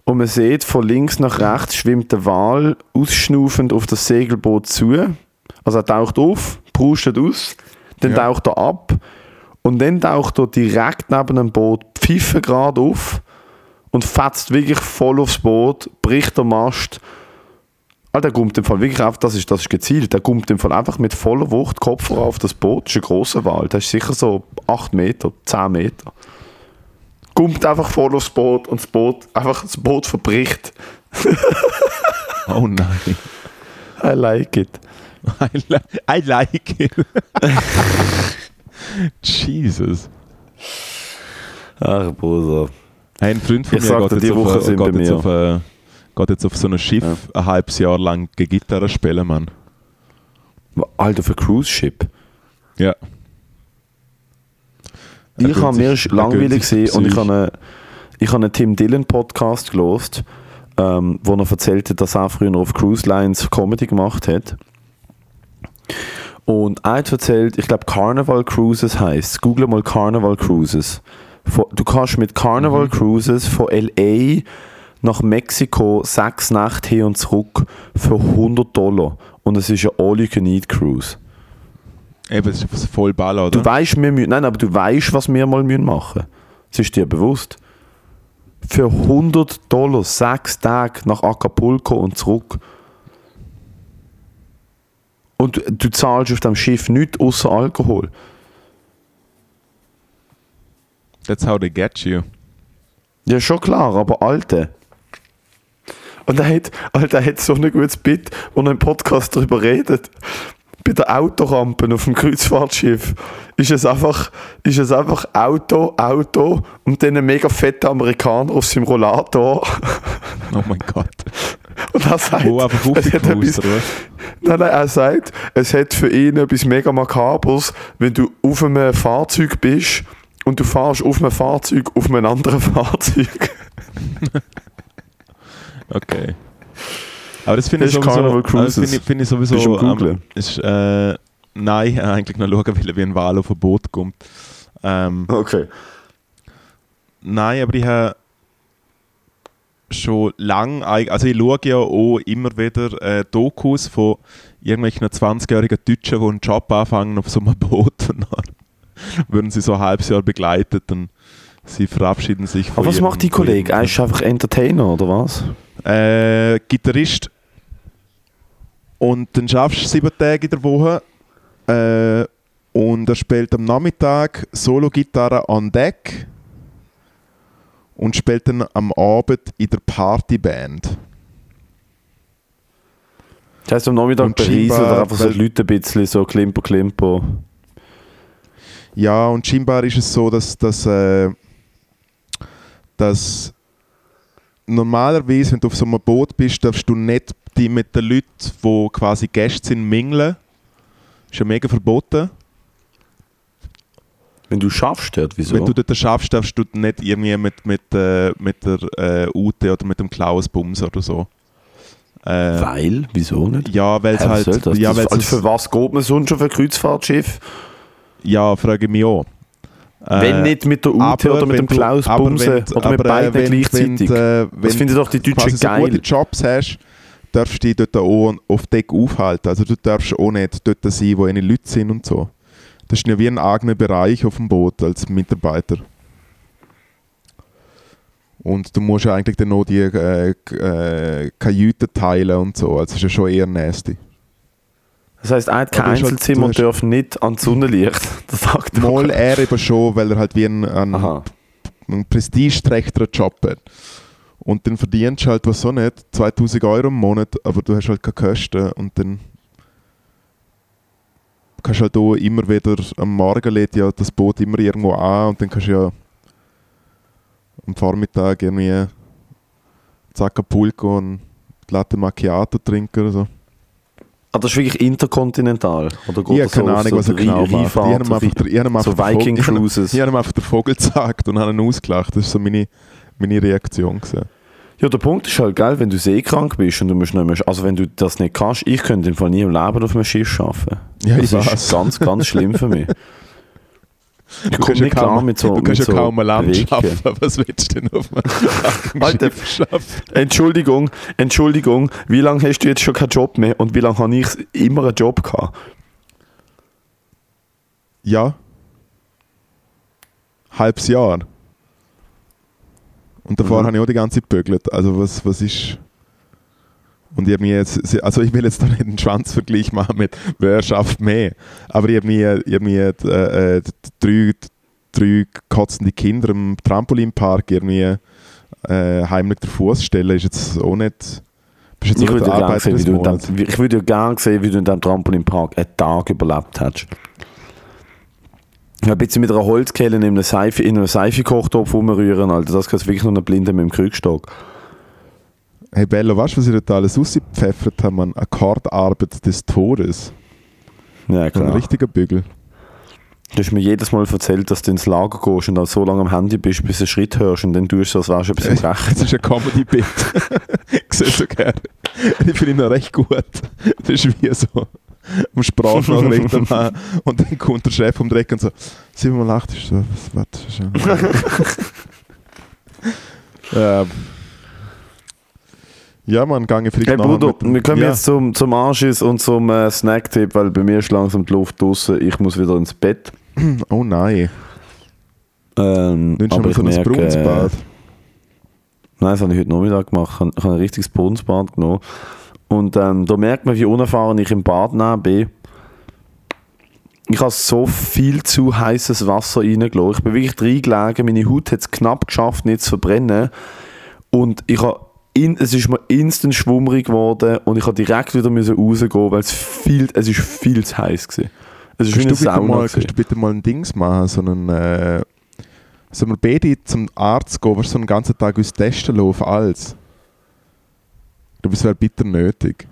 und man sieht von links nach rechts schwimmt der Wal ausschnaufend auf das Segelboot zu. Also er taucht auf, prustet aus, dann Ja. taucht er ab und dann taucht er direkt neben dem Boot pfiffe gerade auf und fetzt wirklich voll aufs Boot, bricht der Mast. Ah, der kommt im Fall wirklich auf, das ist, das ist gezielt, der kommt im Fall einfach mit voller Wucht Kopf auf das Boot, das ist ein grosser Wal, der ist sicher so 8 Meter, 10 Meter. Kommt einfach voll aufs Boot und das Boot, einfach das Boot verbricht. [LAUGHS] Oh nein. I like it. I, li I like it. [LAUGHS] Jesus. Ach, Bruder. Ein Freund von Ich mir sag geht, die auf, Woche äh, sind geht, bei mir. auf, äh, geht jetzt auf so ein Schiff Ja. ein halbes Jahr lang Gitarre spielen, Mann. Alter, für Cruise Ship. Ja. Ich gönnt habe mir er langweilig gesehen und ich habe einen, ich habe einen Tim Dillon Podcast gelost, ähm, wo er erzählt hat, dass er früher auf Cruise Lines Comedy gemacht hat. Und er hat erzählt, ich glaube Carnival Cruises heißt. Google mal Carnival Cruises. Du kannst mit Carnival Cruises von LA nach Mexiko sechs Nächte hin und zurück für 100 Dollar. Und es ist eine All-You-Can-Eat-Cruise. Eben, das ist voll Ball, oder? Du weißt, wir müssen, nein, aber du weißt, was wir mal müssen machen müssen. Das ist dir bewusst. Für 100 Dollar sechs Tage nach Acapulco und zurück. Und du, du zahlst auf dem Schiff nichts außer Alkohol. That's how they get you. Ja, schon klar, aber Alte. Und er hat, Alter, er hat so ein gutes Bit, wo er im Podcast darüber redet. Bei der Autorampe auf dem Kreuzfahrtschiff ist es einfach, ist es einfach Auto, Auto und dann ein mega fetter Amerikaner auf seinem Rollator. Oh mein Gott. Und er sagt, einfach es hat etwas, nein, nein, er sagt, es hat für ihn etwas mega Makabers, wenn du auf einem Fahrzeug bist und du fährst auf einem Fahrzeug auf einem anderen [LAUGHS] Fahrzeug. Okay. Aber das finde ich sowieso, Cruises. finde ich, finde ich sowieso, am ist, äh, nein, eigentlich noch schauen, weil wie ein Wal auf ein Boot kommt. Ähm, Okay. nein, aber ich habe schon lang, eig- also ich schaue ja auch immer wieder äh, Dokus von irgendwelchen 20-jährigen Deutschen, die einen Job anfangen auf so einem Boot und dann [LAUGHS] würden sie so ein halbes Jahr begleitet und sie verabschieden sich von Aber was macht die von Kollege? ihrem- Er ist einfach Entertainer, oder was? Äh, Gitarrist. Und dann schaffst du sieben Tage in der Woche. Äh, und er spielt am Nachmittag Solo-Gitarre an Deck. Und spielt dann am Abend in der Partyband. Das heisst, am Nachmittag Und scheinbar- oder einfach so die Leute ein bisschen so Klimper, Klimper. Ja, und scheinbar ist es so, dass, dass, äh, dass normalerweise, wenn du auf so einem Boot bist, darfst du nicht die mit den Leuten, die quasi Gäste sind, mingeln. Ist ja mega verboten. Wenn du schaffst dort, wieso? Wenn du dort schaffst, darfst du nicht irgendwie mit, mit, äh, mit der äh, Ute oder mit dem Klaus bumsen oder so. Äh, Weil? Wieso nicht? ja, weil es halt. das? Ja, das also für was geht man sonst auf ein Kreuzfahrtschiff? ja, frage ich mich auch. Äh, wenn nicht mit der Ute aber oder mit wenn dem du- Klaus aber Bumsen wenn- oder mit äh, beiden wenn- gleichzeitig. Wenn, äh, das wenn finden doch die quasi Deutschen so gute geil. Jobs hast, darfst dich dort auch auf Deck aufhalten. Also du darfst auch nicht dort sein, wo eine Leute sind und so. Das ist ja wie ein eigener Bereich auf dem Boot als Mitarbeiter. Und du musst ja eigentlich dann noch die äh, äh, Kajüten teilen und so. Also das ist ja schon eher nasty. Das heisst, er hat kein halt- Einzelzimmer hast- darf nicht an die Sonnenlicht. [LAUGHS] Das sagt Mal er eben schon, weil er halt wie ein, ein, Aha. einen prestigeträchteren Job hat. Und dann verdienst du halt, was so nicht, 2000 Euro im Monat, aber du hast halt keine Kosten und dann kannst du halt auch immer wieder, am Morgen lädt ja das Boot immer irgendwo an und dann kannst du ja am Vormittag irgendwie Zacapulco und Latte Macchiato trinken oder so. Ah, das ist wirklich interkontinental? Oder geht Ich habe keine Ahnung, so was er genau macht. Ich habe so einfach, der- ich habe so Viking Vogel- Cruises. Ich habe ihm einfach den Vogel gezeigt und habe ihn ausgelacht. Das war so meine, meine Reaktion. Gewesen. Ja, der Punkt ist halt, gell, wenn du seekrank bist und du musst nicht mehr, also wenn du das nicht kannst, ich könnte im Fall nie im Leben auf einem Schiff arbeiten. Ja, ich das weiß. ist ganz, ganz schlimm für mich. [LAUGHS] Ich Du komme kannst ja nicht klar kaum- mit so Du kannst mit ja so kaum ein Land schaffen. [LAUGHS] Was willst du denn auf einem Alter. Schaffen? Entschuldigung, Entschuldigung, wie lange hast du jetzt schon keinen Job mehr und wie lange habe ich immer einen Job gehabt? Ja. Halbes Jahr. Und davor Mhm. habe ich auch die ganze Zeit gebügelt. Also was, was ist... Und ich habe mir jetzt, also ich will jetzt da nicht einen Schwanzvergleich machen mit wer schafft mehr. Aber ich habe mir, ich hab mir äh, äh, drei, drei kotzende Kinder im Trampolinpark irgendwie äh, heimlich den Fuß stellen, ist jetzt auch nicht. Jetzt Ich auch würde, ja sehen, wie du dem, ich würde ja gerne sehen, wie du in diesem Trampolinpark einen Tag überlebt hast. Ich habe jetzt mit einer Holzkelle in einem Seife, in einem Seifekochtopf rumrühren, Alter. Das kannst du wirklich nur einen Blinden mit dem Krückstock. Hey Bello, weißt du, was ich dort alles rausgepfeffert habe? Man Akkordarbeit des Todes. Ja, So ein klar. richtiger Bügel. Du hast mir jedes Mal erzählt, dass du ins Lager gehst und dann so lange am Handy bist, bis du einen Schritt hörst und dann tust du, als wärst du etwas im Recht. Das ist ein Comedy-Bit. [LAUGHS] ich sehe so gerne. Ich finde ihn noch recht gut. Das ist wie so am Sprachnachrichten machen und dann kommt der Chef um den Eck und so 7 mal 8 ist so, was, was ist schon. [LAUGHS] ähm, ja, man, gange vielleicht Hey Bruder, wir kommen ja. jetzt zum, zum Anschiss und zum äh, Snacktipp, weil bei mir ist langsam die Luft draußen. Ich muss wieder ins Bett. [CLEARS THROAT] Oh nein, Ähm, nimmst du mal so ein Brunsbad? Nein, das habe ich heute Nachmittag gemacht. Ich habe- ein richtiges Brunsbad genommen. Und ähm, da merkt man, wie unerfahren ich im Bad bin. Ich habe so viel zu heißes Wasser reingelassen. Ich bin wirklich reingelegen. Meine Haut hat es knapp geschafft, nicht zu verbrennen. Und ich habe in, es ist mir instant schwummrig geworden und ich habe direkt wieder müssen rausgehen, weil es viel, es ist viel zu heiß war. Es ist Kannst du, bitte mal, gewesen. kannst du bitte mal ein Dings machen, so einen, äh, sollen wir beide zum Arzt gehen, was so einen ganzen Tag uns testen lassen auf alles? Glaube, es wäre bitter nötig.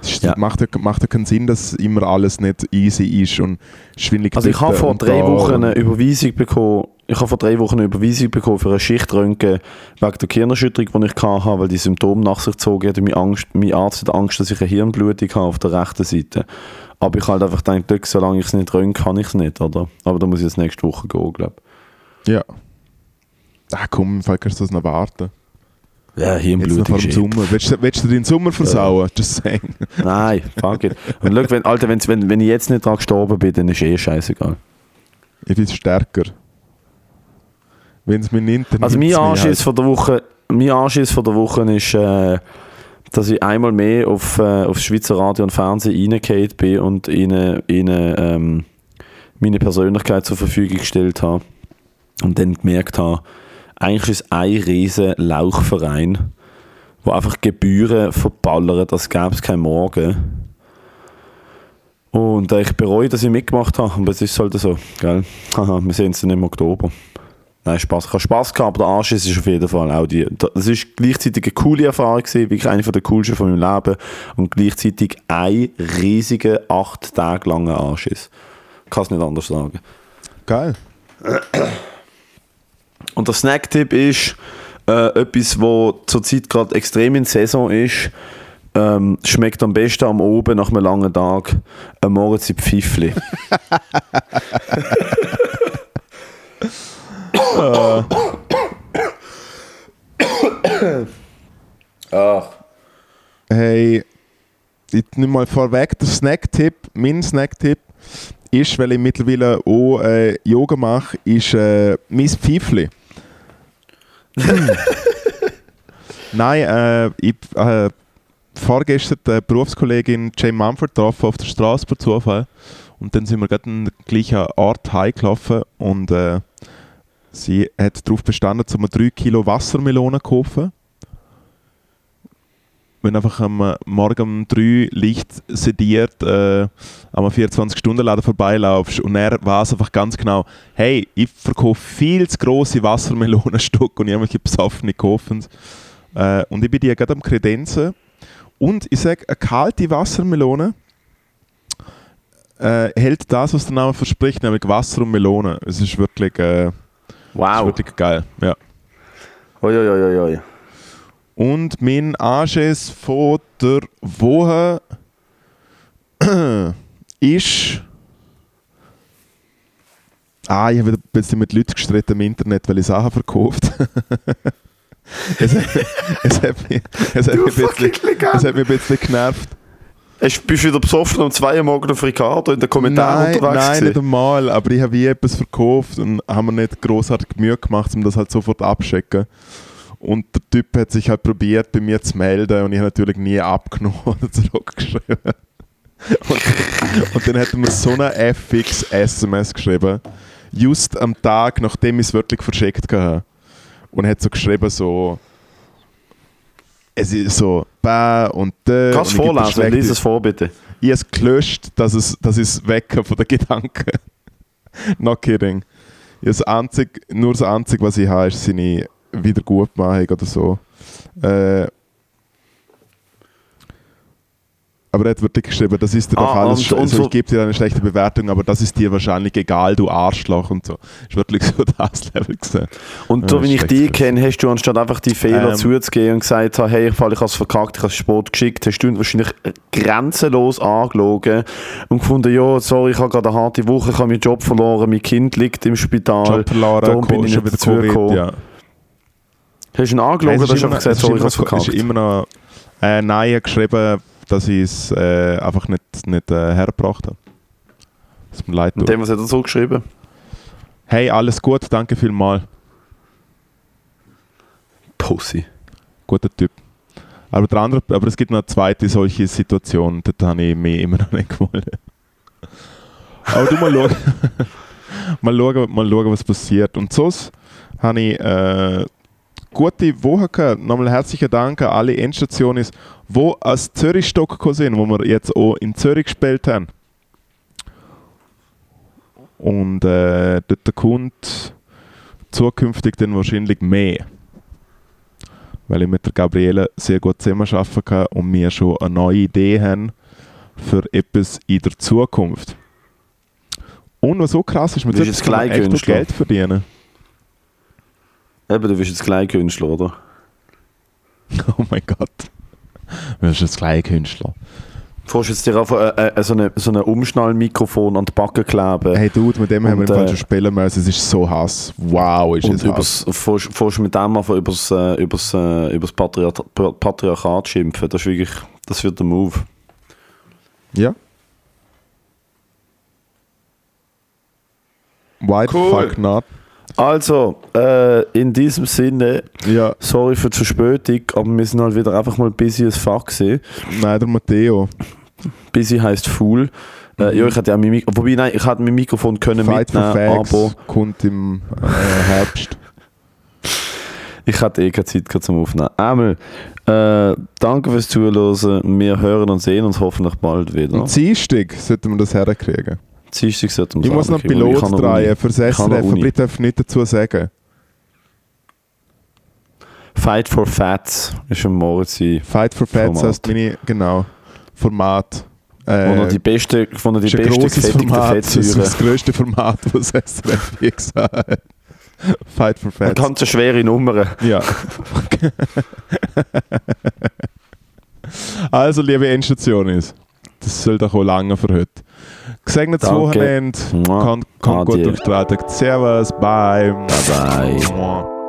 Es Ja. macht, ja, macht ja keinen Sinn, dass immer alles nicht easy ist und schwindelig Also ich habe vor drei Wochen eine Überweisung bekommen. Ich habe vor drei Wochen eine Überweisung bekommen für eine Schichtröntgen wegen der Gehirnerschütterung, die ich hatte, weil die Symptome nach sich gezogen haben. Mein, Angst, mein Arzt hat Angst, dass ich eine Hirnblutung habe auf der rechten Seite. Aber ich halt einfach gedacht, solange ich es nicht röntge, kann ich es nicht, oder? Aber da muss ich jetzt nächste Woche gehen, glaube Ja. Ah komm, Fall kannst du das noch warten. ich. Ja, Jetzt noch Hirnblutung vor dem ist Sommer. Willst, du- willst du den Sommer versauen? Just saying. Nein, fuck it. Und schau, wenn, Alter, wenn, wenn ich jetzt nicht dran gestorben bin, dann ist eh scheißegal. Ich bin stärker. Wenn es mir nimmt, dann Also mein Anschiss von der Woche, mein Anschiss von der Woche ist, äh, dass ich einmal mehr auf, äh, aufs Schweizer Radio und Fernsehen reingefallen bin und ihnen, ihnen ähm, meine Persönlichkeit zur Verfügung gestellt habe. Und dann gemerkt habe, eigentlich ist es ein riesen Lauchverein, wo einfach Gebühren verballert, als gäbe es keinen Morgen. Und äh, ich bereue, dass ich mitgemacht habe, aber es ist halt so, gell? Haha, [LAUGHS] wir sehen uns dann im Oktober. Nein, Spaß. Ich habe Spaß gehabt, aber der Anschiss ist auf jeden Fall auch die. Das ist gleichzeitig eine coole Erfahrung gewesen, wirklich eine der coolsten von meinem Leben und gleichzeitig ein riesiger, acht Tage langer Anschiss. Ich kann es nicht anders sagen. Geil. Und der Snacktipp ist äh, etwas, wo zurzeit gerade extrem in Saison ist. Ähm, schmeckt am besten am Oben nach einem langen Tag ein Moritz Pfiffli. [LAUGHS] [COUGHS] Ach. ich nehme mal vorweg, der Snack-Tipp, mein Snack-Tipp ist, weil ich mittlerweile auch äh, Yoga mache, ist äh, mein Pfeifli. [LAUGHS] Nein, äh, ich äh, vorgestern die Berufskollegin Jane Mumford getroffen auf der Straße per Zufall. Und dann sind wir gerade an der gleichen Ort heimgelaufen und äh, sie hat darauf bestanden, um 3 Kilo Wassermelonen zu kaufen. Wenn einfach am Morgen um 3 leicht sediert äh, am 24-Stunden-Laden vorbeilaufst und er weiß einfach ganz genau, hey, ich verkaufe viel zu grosse Wassermelonenstücke und irgendwelche besoffene kaufen äh, Und ich bin die gerade am Kredenzen. Und ich sage, eine kalte Wassermelone äh, hält das, was der Name verspricht, nämlich Wasser und Melone. Es ist wirklich, äh, Wow. wirklich geil. Ja. Oi, oi, oi, oi. Und mein Anschluss von der Woche [CLEARS THROAT] ist. Ah, ich habe wieder ein bisschen mit Leuten gestritten im Internet, weil ich Sachen verkauft [LAUGHS] es, es, hat mich, es, hat mich ein bisschen, es hat mich ein bisschen genervt. Hast- Bist du wieder besoffen um 2 Uhr morgens auf Ricardo in den Kommentaren Nein, unterwegs nein, nicht einmal. Aber ich habe wie etwas verkauft und haben mir nicht großartig Mühe gemacht, um das halt sofort abchecken. Und der Typ hat sich halt probiert, bei mir zu melden und ich habe natürlich nie abgenommen [LAUGHS] oder zurückgeschrieben. Und, und dann hat er mir so eine FX SMS geschrieben, just am Tag, nachdem ich es wirklich verschickt habe. Und hat so geschrieben, so. Es ist so, bäh und da. Kannst du vorlesen? Lies es vor, bitte. ich habe es gelöscht, dass es, dass [LAUGHS] ich es wecken von den Gedanken. Not kidding. Das einzig, nur das Einzige, was ich habe, ist seine Wiedergutmachung oder so. Äh, aber er hat wirklich geschrieben, das ist dir doch Ah, alles und- und also so- ich gebe dir eine schlechte Bewertung, aber das ist dir wahrscheinlich egal, du Arschloch und so. Ist wirklich so das Level gesehen. Und Ja, so wie ich dich kenne, hast du anstatt einfach die Fehler Ähm. zuzugeben und gesagt, hey, ich habe es verkackt, ich habe Sport geschickt, hast du ihn wahrscheinlich grenzenlos angelogen und gefunden, ja, sorry, ich habe gerade eine harte Woche, ich habe meinen Job verloren, mein Kind liegt im Spital. Job verloren, darum bin ich nicht wieder Covid, ja. Hast du ihn angelogen oder hast du einfach gesagt, sorry, ich habe es verkackt? ist immer noch äh, Nein, ich habe geschrieben, dass ich es äh, einfach nicht, nicht äh, hergebracht habe. Es mir leid Und dem, was hat er so geschrieben? Hey, alles gut, danke vielmals. Pussy. Guter Typ. Aber, der andere, aber es gibt noch eine zweite solche Situation, dort habe ich mich immer noch nicht gewollt. Aber du mal schauen, [LAUGHS] mal schauen, mal schauen, was passiert. Und sonst habe ich äh, gute Woche gehabt. Nochmal herzlichen Dank an alle Endstationen, die als Zürich-Stock gekommen sind, wo wir jetzt auch in Zürich gespielt haben. Und äh, dort kommt zukünftig dann wahrscheinlich mehr. Weil ich mit der Gabriele sehr gut zusammenarbeiten kann und wir schon eine neue Idee haben für etwas in der Zukunft. Und was so krass ist, mit Du so bist etwas kann man jetzt echt. Geld verdienen. Eben, du bist jetzt Kleinkünstler, oder? [LAUGHS] Oh mein Gott. Du bist jetzt Kleinkünstler. Du jetzt dir einfach äh, äh, so eine, so ein Umschnallmikrofon an die Backe kleben. Hey Dude, mit dem haben wir Und, im Fall äh, schon spielen müssen. Es ist so Hass. Wow, ist Und es Hass. fährst, fährst mit dem einfach übers, äh, übers, äh, übers Patriarch Pa- Patriarchat schimpfen. Das ist wirklich, das wird der Move. Ja. Why the Cool. fuck not? Also, äh, in diesem Sinne, Ja, sorry für die Verspätung, aber wir sind halt wieder einfach mal busy as fuck gewesen. nein, der Matteo. Busy heisst Fool. Äh, ja, ich hätte ja mein Mikrofon, wobei nein, ich hätte mein Mikrofon können Fight mitnehmen, Facts aber kommt im äh, Herbst. ich hatte eh keine Zeit zum Aufnehmen. Einmal, äh, danke fürs Zuhören. Wir hören und sehen uns hoffentlich bald wieder. Am Dienstag sollten wir das herkriegen. Dienstag Ich muss noch ich Pilot noch drehen für das noch SRF, aber ich darf nichts dazu sagen. Fight for Fats ist ein Moritz sein. Fight for Fats Format. heißt meine, genau, Format. Wo er Äh, die beste, wo er die ist beste Format, das ist das grösste Format, was [LAUGHS] das SRF je gesagt hat. Fight for Eine Fats. ganz schwere Nummer. Ja. [LAUGHS] also, liebe Endstationis, das soll doch auch lange für heute. Gesegnetes Danke. Wochenende, kommt, kommt gut Adieu. durch die Welt. Servus, bye. Bye bye.